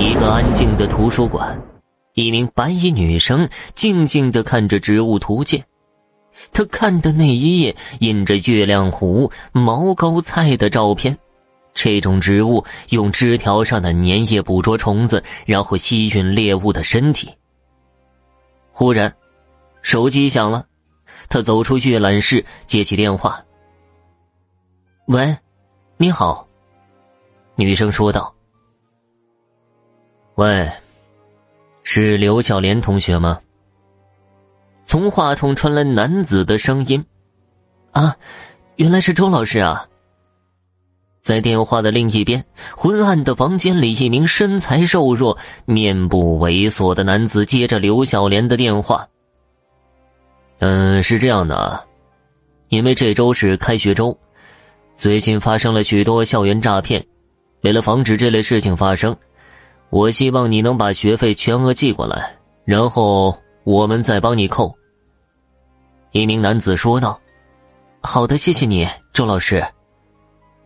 一个安静的图书馆，一名白衣女生静静的看着植物图鉴。她看的那一页印着月亮湖、毛膏菜的照片。这种植物用枝条上的粘液捕捉虫子，然后吸吮猎物的身体。忽然，手机响了，他走出阅览室，接起电话。“喂，你好。”女生说道。“喂，是刘小莲同学吗？”从话筒传来男子的声音。“啊，原来是周老师啊。”在电话的另一边，昏暗的房间里，一名身材瘦弱、面部猥琐的男子接着刘小莲的电话。嗯，是这样的，因为这周是开学周，最近发生了许多校园诈骗，为了防止这类事情发生，我希望你能把学费全额寄过来，然后我们再帮你扣。一名男子说道：“好的，谢谢你，周老师。”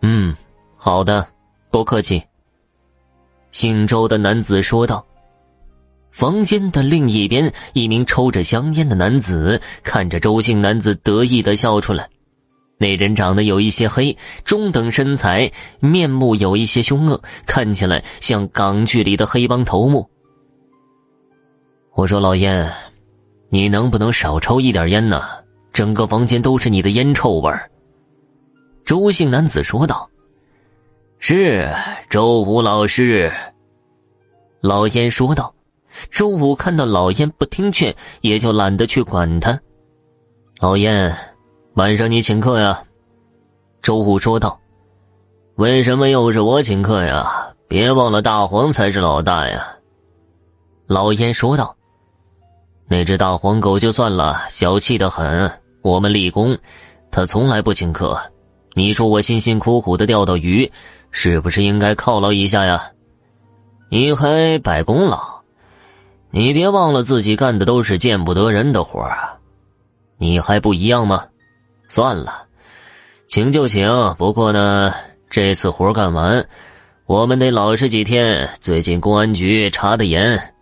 嗯。好的，不客气。姓周的男子说道。房间的另一边，一名抽着香烟的男子看着周姓男子得意的笑出来。那人长得有一些黑，中等身材，面目有一些凶恶，看起来像港剧里的黑帮头目。我说老燕，你能不能少抽一点烟呢？整个房间都是你的烟臭味儿。周姓男子说道。是周武老师，老燕说道。周武看到老燕不听劝，也就懒得去管他。老燕，晚上你请客呀？周武说道。为什么又是我请客呀？别忘了大黄才是老大呀。老燕说道。那只大黄狗就算了，小气的很。我们立功，他从来不请客。你说我辛辛苦苦的钓到鱼。是不是应该犒劳一下呀？你还摆功劳？你别忘了自己干的都是见不得人的活啊！你还不一样吗？算了，请就请。不过呢，这次活干完，我们得老实几天。最近公安局查的严。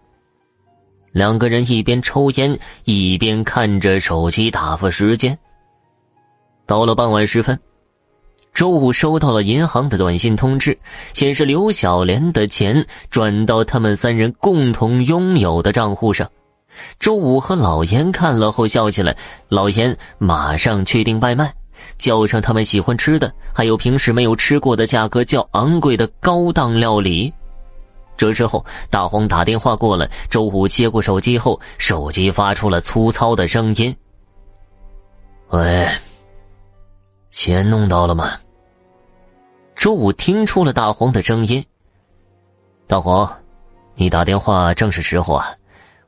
两个人一边抽烟，一边看着手机打发时间。到了傍晚时分。周五收到了银行的短信通知，显示刘小莲的钱转到他们三人共同拥有的账户上。周五和老严看了后笑起来，老严马上确定外卖，叫上他们喜欢吃的，还有平时没有吃过的价格较昂贵的高档料理。这时候，大黄打电话过来，周五接过手机后，手机发出了粗糙的声音：“喂。”钱弄到了吗？周武听出了大黄的声音。大黄，你打电话正是时候啊！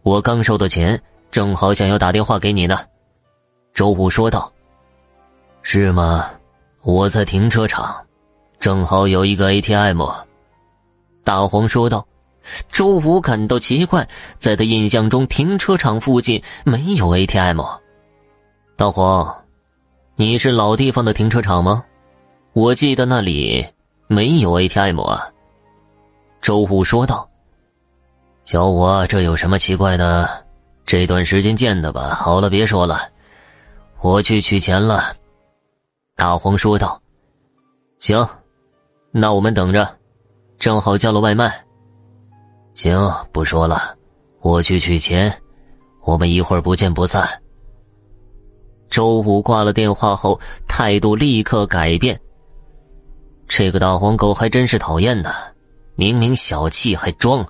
我刚收到钱，正好想要打电话给你呢。周武说道。是吗？我在停车场，正好有一个 ATM。大黄说道。周武感到奇怪，在他印象中，停车场附近没有 ATM。大黄。你是老地方的停车场吗？我记得那里没有 ATM 啊。周武说道：“小五啊，这有什么奇怪的？这段时间见的吧。好了，别说了，我去取钱了。”大黄说道：“行，那我们等着，正好叫了外卖。行，不说了，我去取钱，我们一会儿不见不散。”周五挂了电话后，态度立刻改变。这个大黄狗还真是讨厌呢，明明小气还装。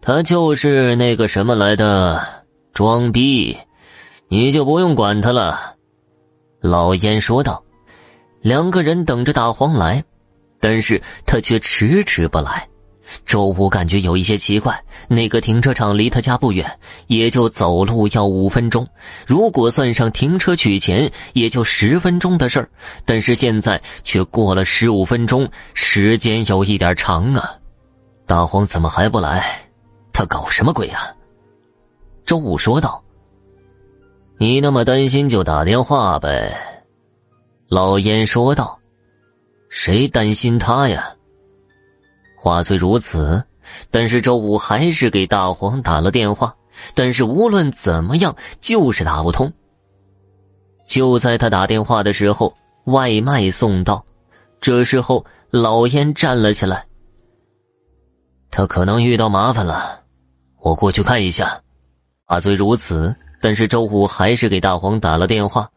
他就是那个什么来的，装逼，你就不用管他了。”老烟说道。两个人等着大黄来，但是他却迟迟不来。周武感觉有一些奇怪，那个停车场离他家不远，也就走路要五分钟。如果算上停车取钱，也就十分钟的事儿。但是现在却过了十五分钟，时间有一点长啊！大黄怎么还不来？他搞什么鬼啊？周武说道：“你那么担心，就打电话呗。”老烟说道：“谁担心他呀？”话虽如此，但是周武还是给大黄打了电话，但是无论怎么样就是打不通。就在他打电话的时候，外卖送到，这时候老烟站了起来。他可能遇到麻烦了，我过去看一下。话虽如此，但是周五还是给大黄打了电话，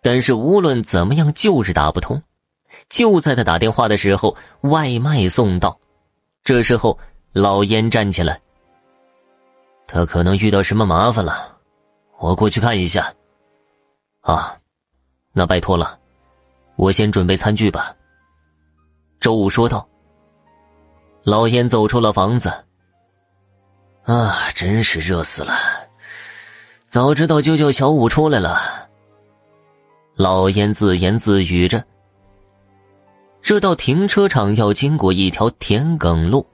但是无论怎么样就是打不通。就在他打电话的时候，外卖送到。这时候，老烟站起来。他可能遇到什么麻烦了，我过去看一下。啊，那拜托了，我先准备餐具吧。周五说道。老烟走出了房子。啊，真是热死了！早知道就叫小五出来了。老严自言自语着。这到停车场要经过一条田埂路，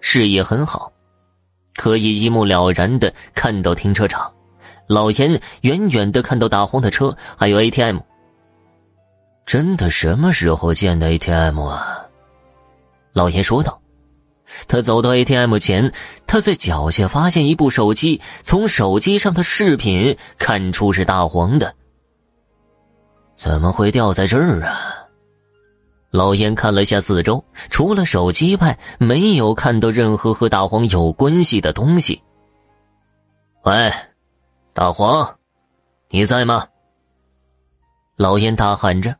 视野很好，可以一目了然的看到停车场。老严远远的看到大黄的车，还有 ATM。真的什么时候建的 ATM 啊？老严说道。他走到 ATM 前，他在脚下发现一部手机，从手机上的视频看出是大黄的。怎么会掉在这儿啊？老严看了下四周，除了手机外，没有看到任何和大黄有关系的东西。喂，大黄，你在吗？老严大喊着，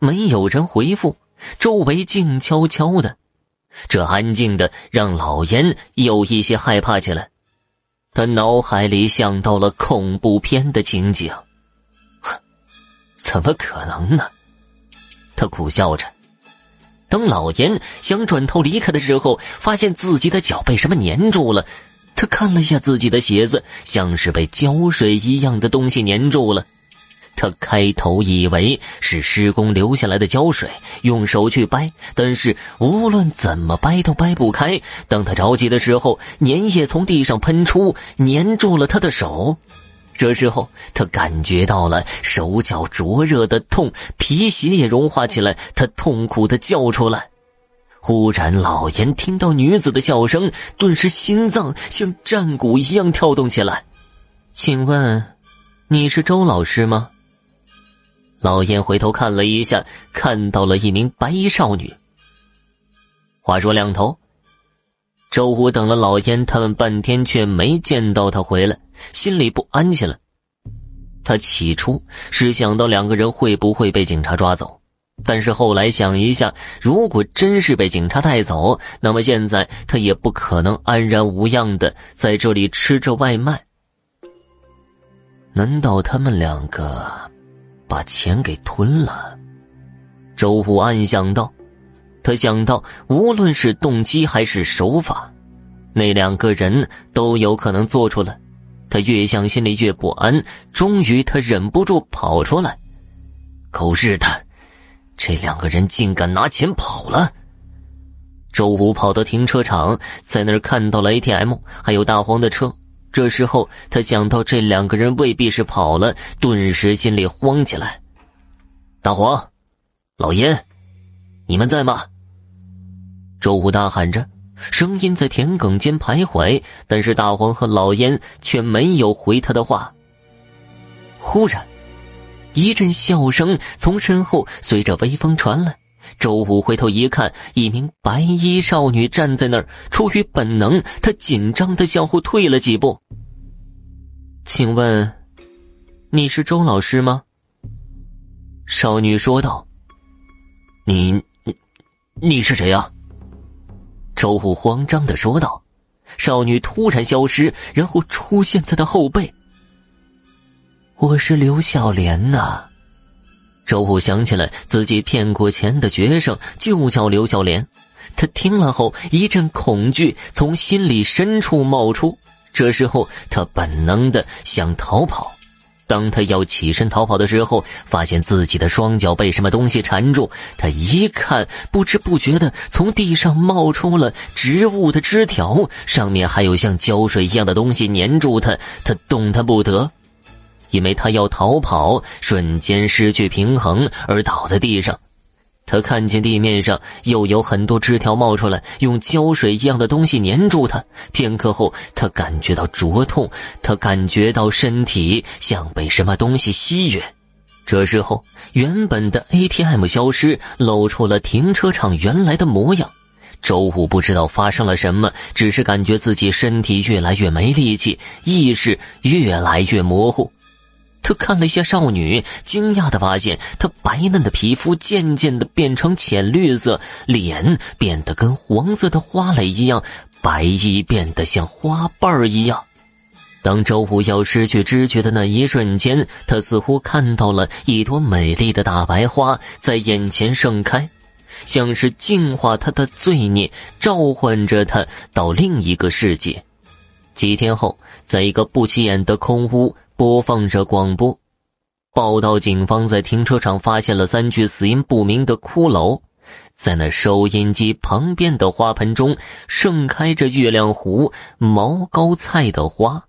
没有人回复，周围静悄悄的，这安静的让老严有一些害怕起来。他脑海里想到了恐怖片的情景，怎么可能呢？他苦笑着。等老严想转头离开的时候，发现自己的脚被什么粘住了。他看了一下自己的鞋子，像是被胶水一样的东西粘住了。他开头以为是施工留下来的胶水，用手去掰，但是无论怎么掰都掰不开。当他着急的时候，粘液从地上喷出，粘住了他的手。这时候，他感觉到了手脚灼热的痛，皮鞋也融化起来。他痛苦的叫出来。忽然，老严听到女子的笑声，顿时心脏像战鼓一样跳动起来。请问，你是周老师吗？老燕回头看了一下，看到了一名白衣少女。话说两头，周武等了老燕他们半天，却没见到他回来。心里不安起来。他起初是想到两个人会不会被警察抓走，但是后来想一下，如果真是被警察带走，那么现在他也不可能安然无恙的在这里吃着外卖。难道他们两个把钱给吞了？周武暗想到。他想到，无论是动机还是手法，那两个人都有可能做出来。他越想，心里越不安。终于，他忍不住跑出来：“狗日的，这两个人竟敢拿钱跑了！”周武跑到停车场，在那儿看到了 ATM，还有大黄的车。这时候，他想到这两个人未必是跑了，顿时心里慌起来。大黄，老严，你们在吗？周武大喊着。声音在田埂间徘徊，但是大黄和老烟却没有回他的话。忽然，一阵笑声从身后随着微风传来。周武回头一看，一名白衣少女站在那儿。出于本能，他紧张的向后退了几步。请问，你是周老师吗？少女说道。你，你，是谁呀？周武慌张的说道：“少女突然消失，然后出现在他后背。我是刘小莲呐。”周武想起了自己骗过钱的学生就叫刘小莲，他听了后一阵恐惧从心里深处冒出，这时候他本能的想逃跑。当他要起身逃跑的时候，发现自己的双脚被什么东西缠住。他一看，不知不觉的从地上冒出了植物的枝条，上面还有像胶水一样的东西粘住他。他动弹不得，因为他要逃跑，瞬间失去平衡而倒在地上。他看见地面上又有很多枝条冒出来，用胶水一样的东西粘住他。片刻后，他感觉到灼痛，他感觉到身体像被什么东西吸吮。这时候，原本的 ATM 消失，露出了停车场原来的模样。周五不知道发生了什么，只是感觉自己身体越来越没力气，意识越来越模糊。他看了一下少女，惊讶的发现她白嫩的皮肤渐渐的变成浅绿色，脸变得跟黄色的花蕾一样，白衣变得像花瓣一样。当周武要失去知觉的那一瞬间，他似乎看到了一朵美丽的大白花在眼前盛开，像是净化他的罪孽，召唤着他到另一个世界。几天后，在一个不起眼的空屋。播放着广播，报道：警方在停车场发现了三具死因不明的骷髅，在那收音机旁边的花盆中盛开着月亮湖毛膏菜的花。